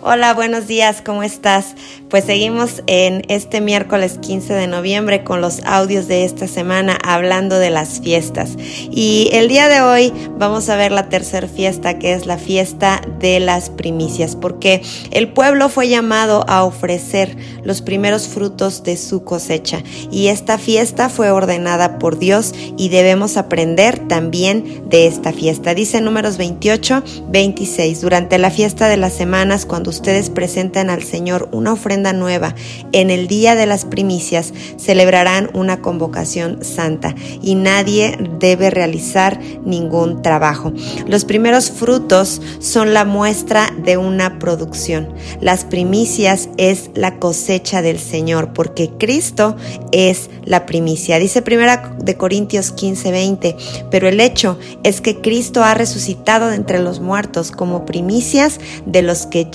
Hola, buenos días, ¿cómo estás? Pues seguimos en este miércoles 15 de noviembre con los audios de esta semana hablando de las fiestas. Y el día de hoy vamos a ver la tercera fiesta que es la fiesta de las primicias, porque el pueblo fue llamado a ofrecer los primeros frutos de su cosecha. Y esta fiesta fue ordenada por Dios y debemos aprender también de esta fiesta. Dice números 28, 26, durante la fiesta de las semanas, cuando ustedes presentan al Señor una ofrenda nueva en el día de las primicias, celebrarán una convocación santa y nadie debe realizar ningún trabajo. Los primeros frutos son la muestra de una producción. Las primicias es la cosecha del Señor, porque Cristo es la primicia. Dice primera de Corintios 15, 20, pero el hecho es que Cristo ha resucitado de entre los muertos como primicias de los que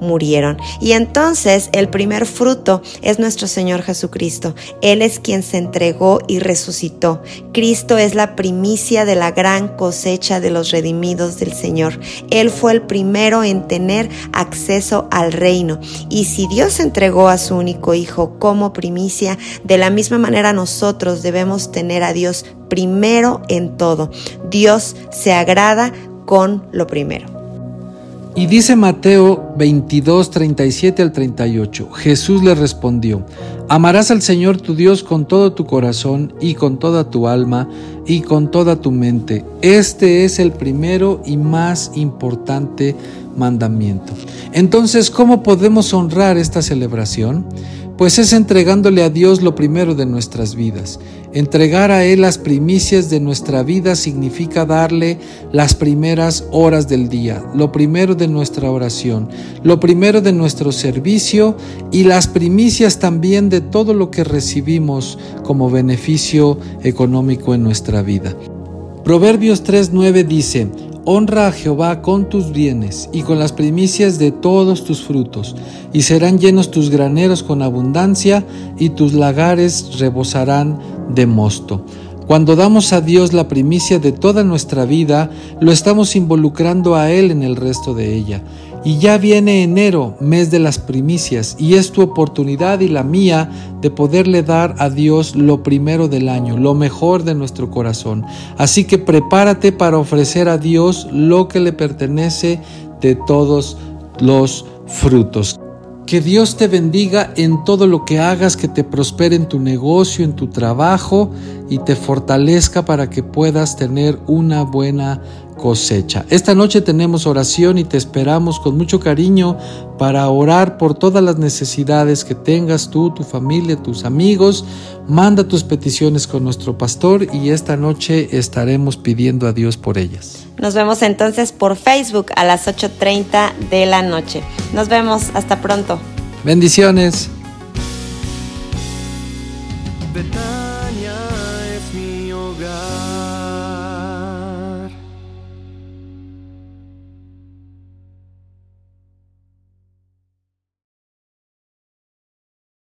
murieron. Y entonces el primer fruto es nuestro Señor Jesucristo. Él es quien se entregó y resucitó. Cristo es la primicia de la gran cosecha de los redimidos del Señor. Él fue el primero en tener acceso al reino. Y si Dios entregó a su único Hijo como primicia, de la misma manera nosotros debemos tener a Dios primero en todo. Dios se agrada con lo primero. Y dice Mateo 22, 37 al 38, Jesús le respondió, Amarás al Señor tu Dios con todo tu corazón y con toda tu alma y con toda tu mente. Este es el primero y más importante mandamiento. Entonces, ¿cómo podemos honrar esta celebración? Pues es entregándole a Dios lo primero de nuestras vidas. Entregar a Él las primicias de nuestra vida significa darle las primeras horas del día, lo primero de nuestra oración, lo primero de nuestro servicio y las primicias también de todo lo que recibimos como beneficio económico en nuestra vida. Proverbios 3.9 dice, Honra a Jehová con tus bienes y con las primicias de todos tus frutos, y serán llenos tus graneros con abundancia, y tus lagares rebosarán de mosto. Cuando damos a Dios la primicia de toda nuestra vida, lo estamos involucrando a Él en el resto de ella. Y ya viene enero, mes de las primicias, y es tu oportunidad y la mía de poderle dar a Dios lo primero del año, lo mejor de nuestro corazón. Así que prepárate para ofrecer a Dios lo que le pertenece de todos los frutos. Que Dios te bendiga en todo lo que hagas, que te prospere en tu negocio, en tu trabajo y te fortalezca para que puedas tener una buena cosecha. Esta noche tenemos oración y te esperamos con mucho cariño para orar por todas las necesidades que tengas tú, tu familia, tus amigos. Manda tus peticiones con nuestro pastor y esta noche estaremos pidiendo a Dios por ellas. Nos vemos entonces por Facebook a las 8.30 de la noche. Nos vemos, hasta pronto. Bendiciones. Betania